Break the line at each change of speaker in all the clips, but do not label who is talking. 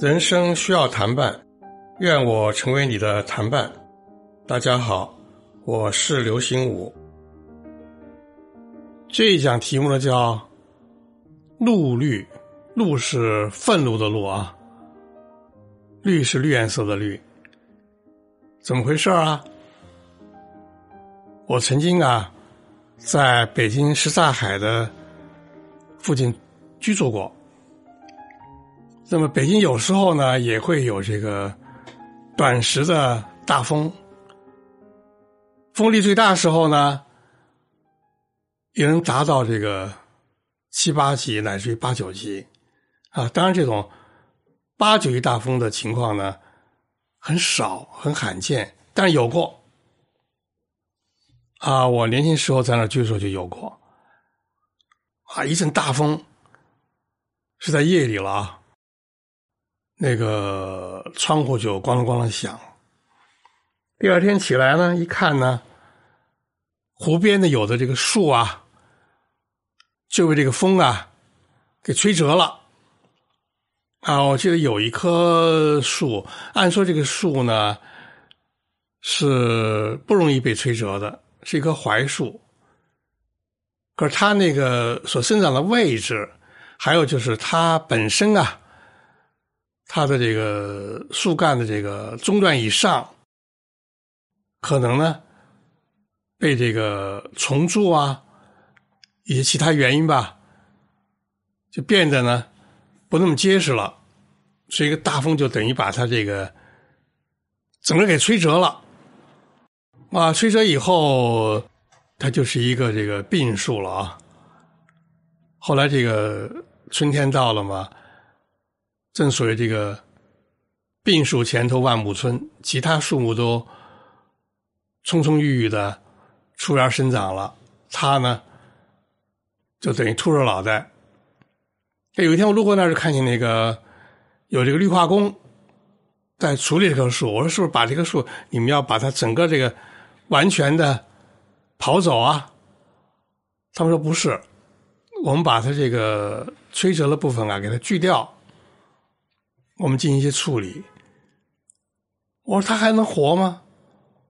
人生需要谈伴，愿我成为你的谈伴。大家好，我是刘心武。这一讲题目呢叫“怒绿”，怒是愤怒的怒啊，绿是绿颜色的绿。怎么回事啊？我曾经啊，在北京什刹海的附近居住过。那么北京有时候呢也会有这个短时的大风，风力最大时候呢，也能达到这个七八级乃至于八九级啊。当然，这种八九级大风的情况呢很少，很罕见，但有过啊。我年轻时候在那居住就有过啊，一阵大风是在夜里了啊。那个窗户就咣啷咣啷响。第二天起来呢，一看呢，湖边的有的这个树啊，就被这个风啊给吹折了。啊，我记得有一棵树，按说这个树呢是不容易被吹折的，是一棵槐树。可是它那个所生长的位置，还有就是它本身啊。它的这个树干的这个中段以上，可能呢被这个虫蛀啊，以及其他原因吧，就变得呢不那么结实了，所以一个大风就等于把它这个整个给吹折了，啊，吹折以后，它就是一个这个病树了啊。后来这个春天到了嘛。正所谓这个“病树前头万木春”，其他树木都葱葱郁郁的出芽生长了，它呢就等于秃着脑袋。有一天我路过那儿，就看见那个有这个绿化工在处理这棵树。我说：“是不是把这棵树你们要把它整个这个完全的跑走啊？”他们说：“不是，我们把它这个吹折的部分啊，给它锯掉。”我们进行一些处理。我说他还能活吗？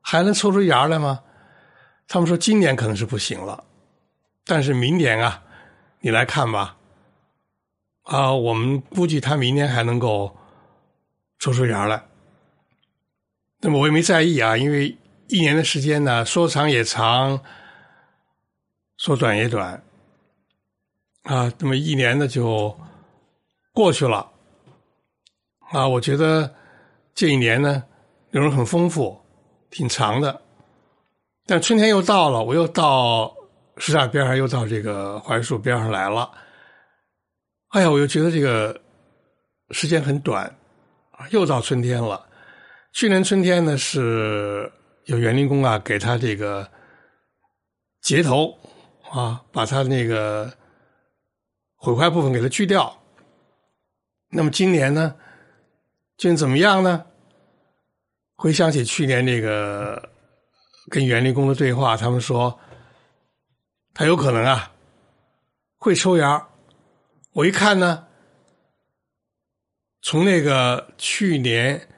还能抽出芽来吗？他们说今年可能是不行了，但是明年啊，你来看吧。啊，我们估计他明年还能够抽出芽来。那么我也没在意啊，因为一年的时间呢，说长也长，说短也短。啊，那么一年呢就过去了。啊，我觉得这一年呢，内容很丰富，挺长的。但春天又到了，我又到石刹边上，又到这个槐树边上来了。哎呀，我又觉得这个时间很短啊，又到春天了。去年春天呢，是有园林工啊，给他这个截头啊，把他那个毁坏部分给他锯掉。那么今年呢？究竟怎么样呢？回想起去年那个跟园林工的对话，他们说他有可能啊会抽芽。我一看呢，从那个去年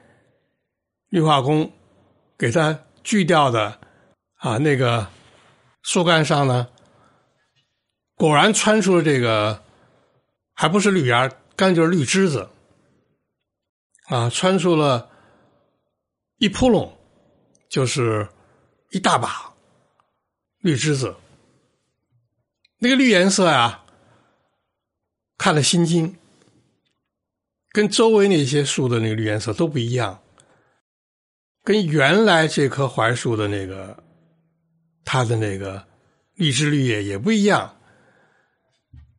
绿化工给他锯掉的啊那个树干上呢，果然穿出了这个，还不是绿芽，干就是绿枝子。啊，穿出了一扑棱，就是一大把绿枝子。那个绿颜色呀，看了心惊，跟周围那些树的那个绿颜色都不一样，跟原来这棵槐树的那个它的那个绿枝绿叶也不一样。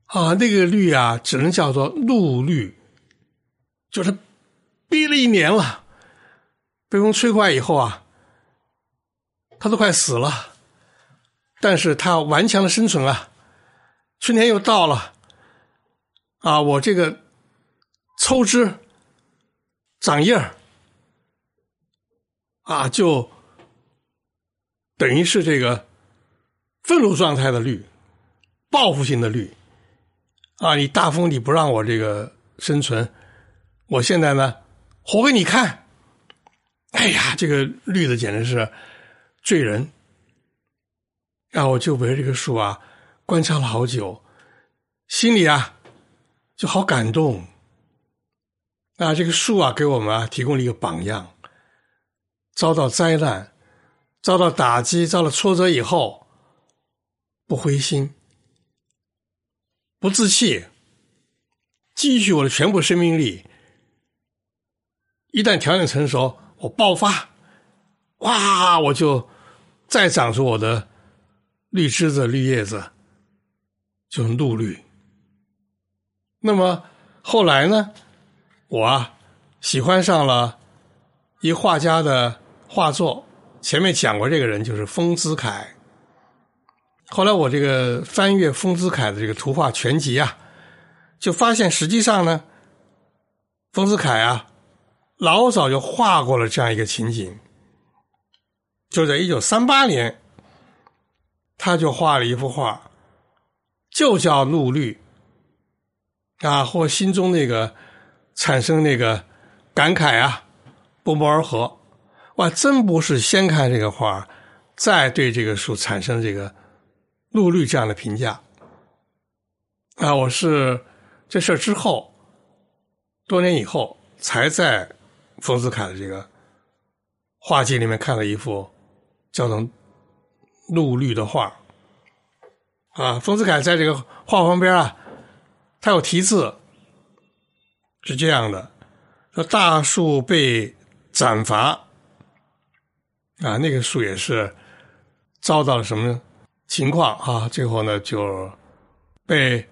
啊，那个绿啊，只能叫做露绿，就是。逼了一年了，被风吹坏以后啊，它都快死了，但是它顽强的生存啊。春天又到了，啊，我这个抽枝长叶儿啊，就等于是这个愤怒状态的绿报复性的绿啊！你大风你不让我这个生存，我现在呢活给你看。哎呀，这个绿的简直是醉人。然后我就围着这个树啊观察了好久，心里啊就好感动。啊，这个树啊给我们啊提供了一个榜样。遭到灾难、遭到打击、遭到挫折以后，不灰心、不自弃，继续我的全部生命力。一旦条件成熟，我爆发，哇，我就再长出我的。绿枝子、绿叶子，就是陆绿。那么后来呢，我啊喜欢上了一画家的画作。前面讲过，这个人就是丰子恺。后来我这个翻阅丰子恺的这个图画全集啊，就发现实际上呢，丰子恺啊老早就画过了这样一个情景，就在一九三八年。他就画了一幅画，就叫陆绿啊，或心中那个产生那个感慨啊，不谋而合。哇，真不是先看这个画，再对这个树产生这个陆绿这样的评价啊！我是这事之后，多年以后才在冯子恺的这个画集里面看了一幅叫做。陆绿的画啊，丰子恺在这个画旁边啊，他有题字，是这样的：说大树被斩伐啊，那个树也是遭到了什么情况啊？最后呢，就被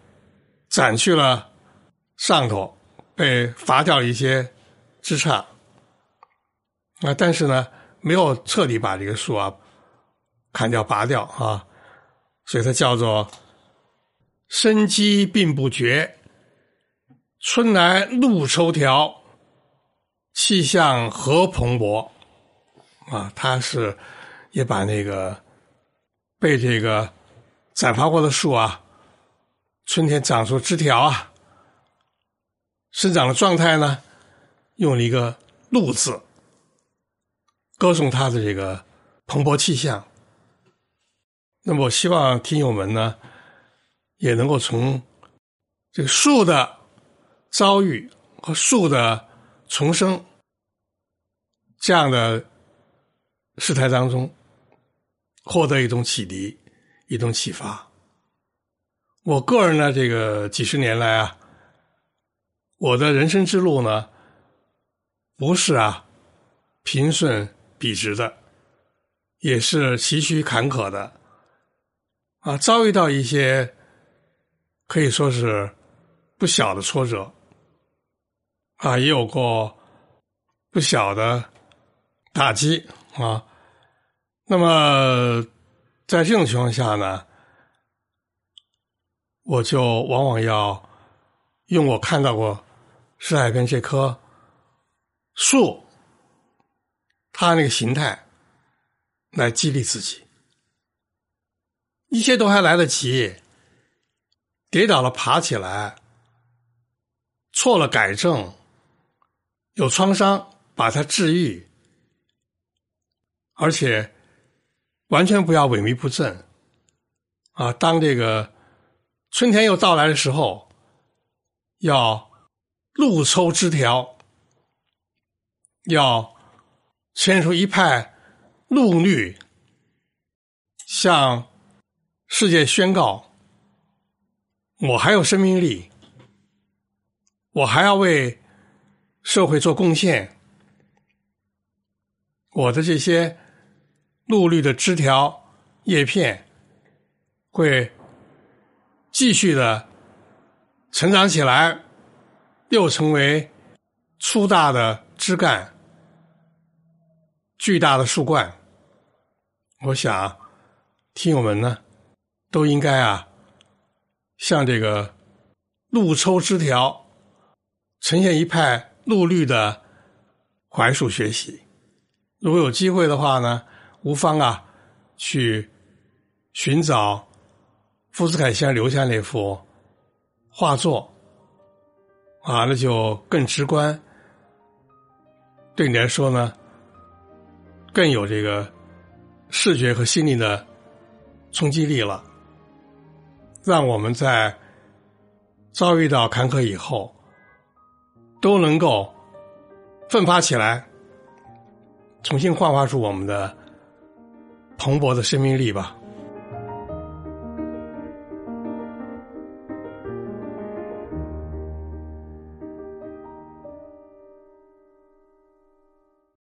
斩去了上头，被伐掉一些枝杈啊，但是呢，没有彻底把这个树啊。砍掉、拔掉啊，所以它叫做生机并不绝，春来露抽条，气象何蓬勃啊！他是也把那个被这个斩伐过的树啊，春天长出枝条啊，生长的状态呢，用了一个“露”字，歌颂它的这个蓬勃气象。那么，我希望听友们呢，也能够从这个树的遭遇和树的重生这样的事态当中，获得一种启迪，一种启发。我个人呢，这个几十年来啊，我的人生之路呢，不是啊平顺笔直的，也是崎岖坎坷的。啊，遭遇到一些可以说是不小的挫折，啊，也有过不小的打击啊。那么在这种情况下呢，我就往往要用我看到过石海边这棵树，它那个形态来激励自己。一切都还来得及，跌倒了爬起来，错了改正，有创伤把它治愈，而且完全不要萎靡不振啊！当这个春天又到来的时候，要露抽枝条，要牵出一派怒绿，向。世界宣告，我还有生命力，我还要为社会做贡献。我的这些陆绿的枝条、叶片会继续的成长起来，又成为粗大的枝干、巨大的树冠。我想，听友们呢？都应该啊，向这个陆抽枝条，呈现一派陆绿的槐树学习。如果有机会的话呢，无妨啊，去寻找福斯凯先生留下那幅画作，啊，那就更直观，对你来说呢，更有这个视觉和心灵的冲击力了，让我们在遭遇到坎坷以后，都能够奋发起来，重新焕发出我们的蓬勃的生命力吧。